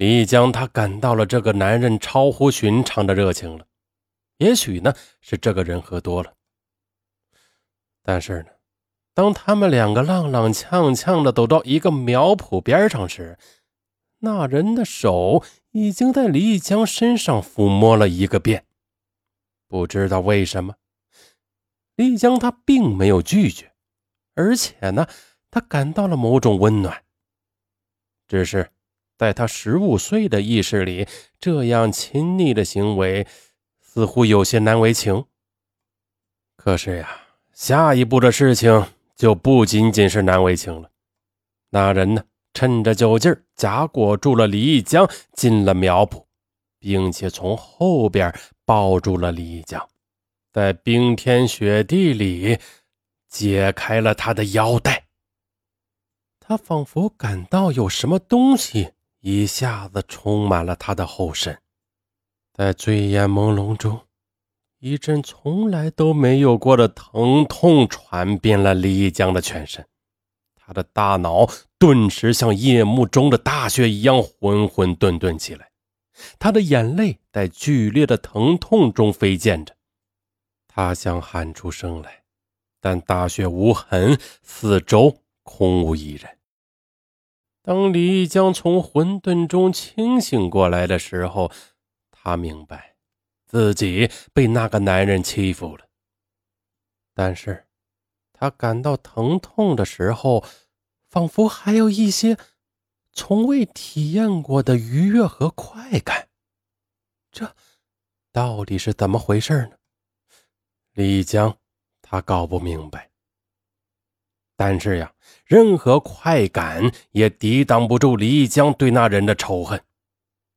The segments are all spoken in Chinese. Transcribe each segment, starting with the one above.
李江他感到了这个男人超乎寻常的热情了。也许呢是这个人喝多了，但是呢，当他们两个踉踉跄跄的走到一个苗圃边上时，那人的手已经在李江身上抚摸了一个遍。不知道为什么，李江他并没有拒绝，而且呢，他感到了某种温暖。只是在他十五岁的意识里，这样亲昵的行为。似乎有些难为情。可是呀，下一步的事情就不仅仅是难为情了。那人呢，趁着酒劲儿夹裹住了李义江，进了苗圃，并且从后边抱住了李义江，在冰天雪地里解开了他的腰带。他仿佛感到有什么东西一下子充满了他的后身。在醉眼朦胧中，一阵从来都没有过的疼痛传遍了李江的全身，他的大脑顿时像夜幕中的大雪一样混混沌沌起来，他的眼泪在剧烈的疼痛中飞溅着，他想喊出声来，但大雪无痕，四周空无一人。当李义江从混沌中清醒过来的时候，他明白，自己被那个男人欺负了。但是，他感到疼痛的时候，仿佛还有一些从未体验过的愉悦和快感。这到底是怎么回事呢？李江他搞不明白。但是呀，任何快感也抵挡不住李江对那人的仇恨。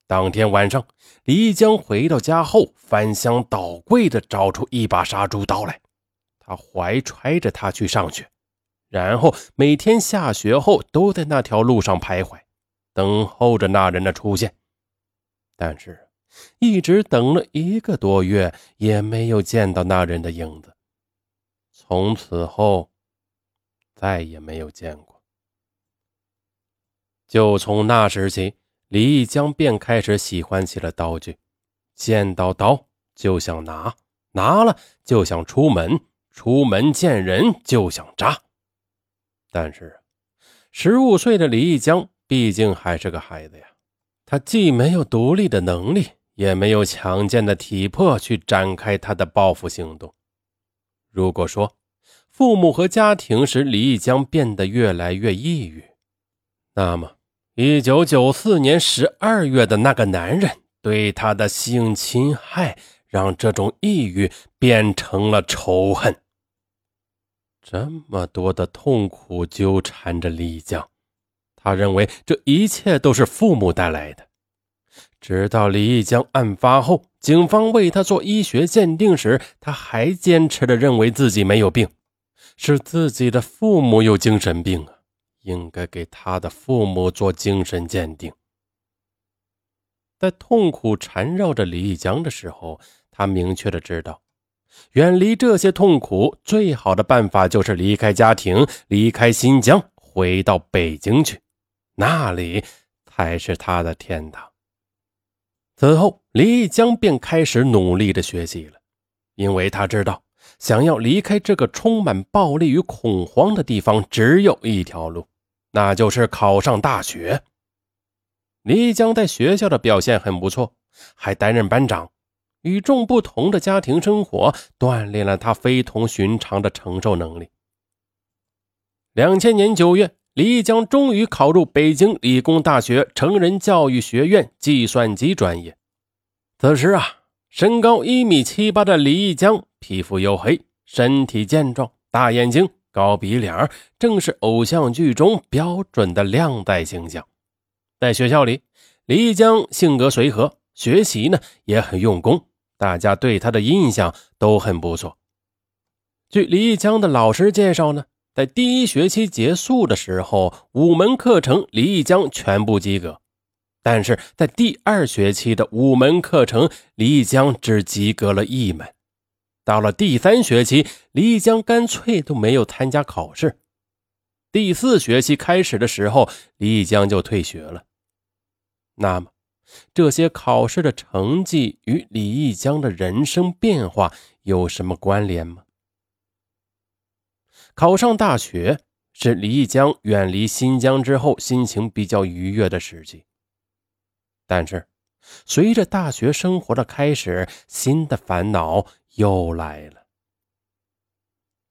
当天晚上，李江回到家后，翻箱倒柜的找出一把杀猪刀来。他怀揣着它去上学，然后每天下学后都在那条路上徘徊，等候着那人的出现。但是，一直等了一个多月，也没有见到那人的影子。从此后，再也没有见过。就从那时起。李义江便开始喜欢起了刀具，见到刀就想拿，拿了就想出门，出门见人就想扎。但是，十五岁的李义江毕竟还是个孩子呀，他既没有独立的能力，也没有强健的体魄去展开他的报复行动。如果说父母和家庭使李义江变得越来越抑郁，那么。一九九四年十二月的那个男人对他的性侵害，让这种抑郁变成了仇恨。这么多的痛苦纠缠着李江，他认为这一切都是父母带来的。直到李义江案发后，警方为他做医学鉴定时，他还坚持的认为自己没有病，是自己的父母有精神病啊。应该给他的父母做精神鉴定。在痛苦缠绕着李一江的时候，他明确的知道，远离这些痛苦最好的办法就是离开家庭，离开新疆，回到北京去，那里才是他的天堂。此后，李一江便开始努力的学习了，因为他知道，想要离开这个充满暴力与恐慌的地方，只有一条路。那就是考上大学。李江在学校的表现很不错，还担任班长。与众不同的家庭生活锻炼了他非同寻常的承受能力。两千年九月，李江终于考入北京理工大学成人教育学院计算机专业。此时啊，身高一米七八的李江，皮肤黝黑，身体健壮，大眼睛。高鼻梁正是偶像剧中标准的靓仔形象。在学校里，李江性格随和，学习呢也很用功，大家对他的印象都很不错。据李江的老师介绍呢，在第一学期结束的时候，五门课程李江全部及格，但是在第二学期的五门课程，李江只及格了一门。到了第三学期，李江干脆都没有参加考试。第四学期开始的时候，李江就退学了。那么，这些考试的成绩与李义江的人生变化有什么关联吗？考上大学是李义江远离新疆之后心情比较愉悦的时期。但是，随着大学生活的开始，新的烦恼又来了。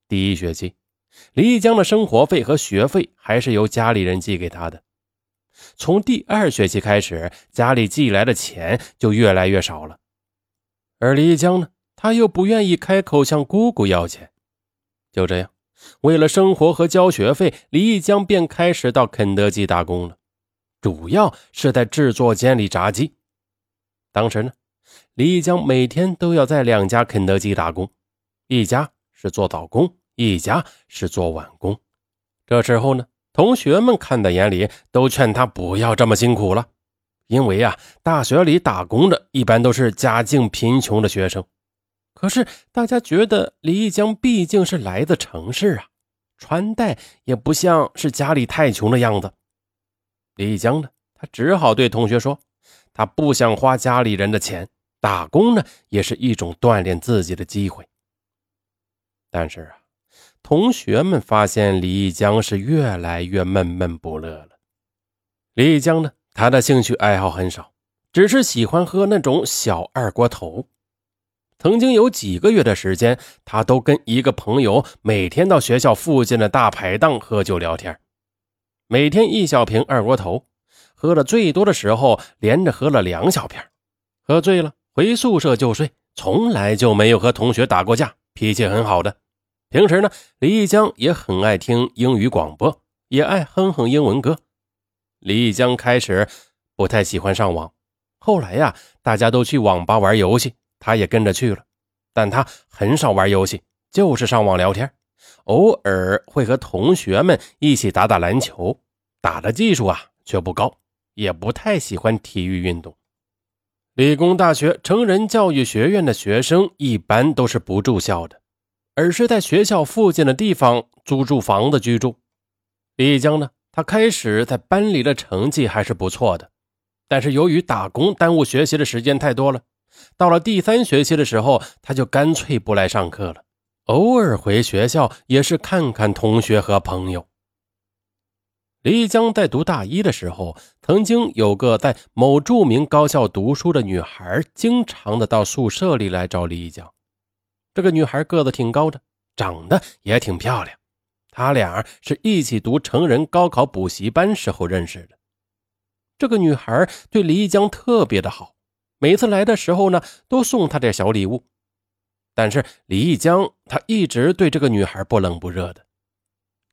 第一学期，李义江的生活费和学费还是由家里人寄给他的。从第二学期开始，家里寄来的钱就越来越少了。而李义江呢，他又不愿意开口向姑姑要钱。就这样，为了生活和交学费，李义江便开始到肯德基打工了。主要是在制作间里炸鸡。当时呢，李义江每天都要在两家肯德基打工，一家是做早工，一家是做晚工。这时候呢，同学们看在眼里，都劝他不要这么辛苦了，因为啊，大学里打工的一般都是家境贫穷的学生。可是大家觉得李义江毕竟是来自城市啊，穿戴也不像是家里太穷的样子。李江呢？他只好对同学说：“他不想花家里人的钱，打工呢也是一种锻炼自己的机会。”但是啊，同学们发现李江是越来越闷闷不乐了。李江呢，他的兴趣爱好很少，只是喜欢喝那种小二锅头。曾经有几个月的时间，他都跟一个朋友每天到学校附近的大排档喝酒聊天。每天一小瓶二锅头，喝了最多的时候，连着喝了两小瓶。喝醉了回宿舍就睡，从来就没有和同学打过架，脾气很好的。平时呢，李义江也很爱听英语广播，也爱哼哼英文歌。李义江开始不太喜欢上网，后来呀，大家都去网吧玩游戏，他也跟着去了，但他很少玩游戏，就是上网聊天。偶尔会和同学们一起打打篮球，打的技术啊却不高，也不太喜欢体育运动。理工大学成人教育学院的学生一般都是不住校的，而是在学校附近的地方租住房子居住。李江呢，他开始在班里的成绩还是不错的，但是由于打工耽误学习的时间太多了，到了第三学期的时候，他就干脆不来上课了。偶尔回学校也是看看同学和朋友。李江在读大一的时候，曾经有个在某著名高校读书的女孩，经常的到宿舍里来找李江。这个女孩个子挺高的，长得也挺漂亮。他俩是一起读成人高考补习班时候认识的。这个女孩对李江特别的好，每次来的时候呢，都送他点小礼物。但是李一江他一直对这个女孩不冷不热的。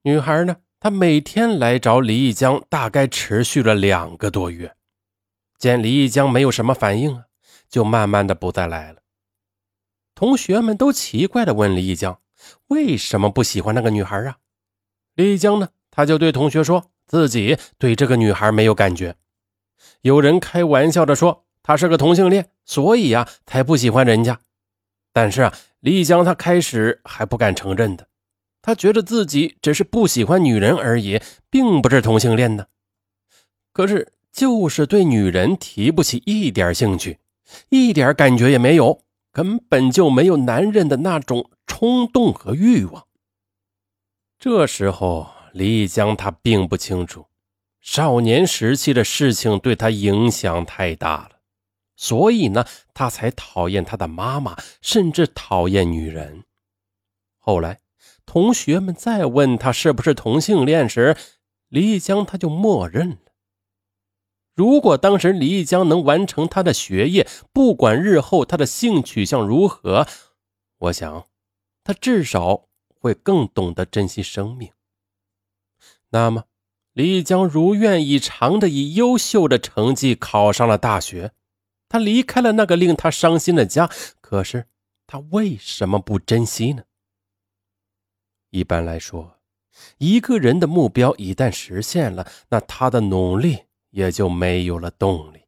女孩呢，他每天来找李义江，大概持续了两个多月。见李义江没有什么反应啊，就慢慢的不再来了。同学们都奇怪的问李义江，为什么不喜欢那个女孩啊？李义江呢，他就对同学说自己对这个女孩没有感觉。有人开玩笑的说他是个同性恋，所以呀，才不喜欢人家。但是啊，李义江他开始还不敢承认的，他觉得自己只是不喜欢女人而已，并不是同性恋呢。可是就是对女人提不起一点兴趣，一点感觉也没有，根本就没有男人的那种冲动和欲望。这时候，李江他并不清楚，少年时期的事情对他影响太大了。所以呢，他才讨厌他的妈妈，甚至讨厌女人。后来，同学们再问他是不是同性恋时，李义江他就默认了。如果当时李义江能完成他的学业，不管日后他的性取向如何，我想，他至少会更懂得珍惜生命。那么，李义江如愿以偿的以优秀的成绩考上了大学。他离开了那个令他伤心的家，可是他为什么不珍惜呢？一般来说，一个人的目标一旦实现了，那他的努力也就没有了动力。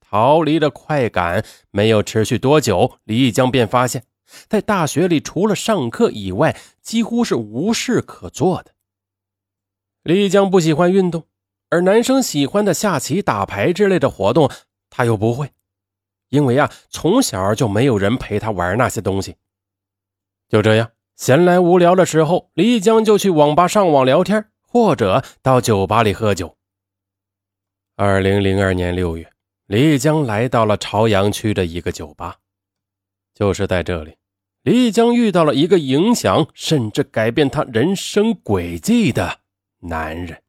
逃离的快感没有持续多久，李一江便发现，在大学里除了上课以外，几乎是无事可做的。李义江不喜欢运动。而男生喜欢的下棋、打牌之类的活动，他又不会，因为啊，从小就没有人陪他玩那些东西。就这样，闲来无聊的时候，李江就去网吧上网聊天，或者到酒吧里喝酒。二零零二年六月，李江来到了朝阳区的一个酒吧，就是在这里，李江遇到了一个影响甚至改变他人生轨迹的男人。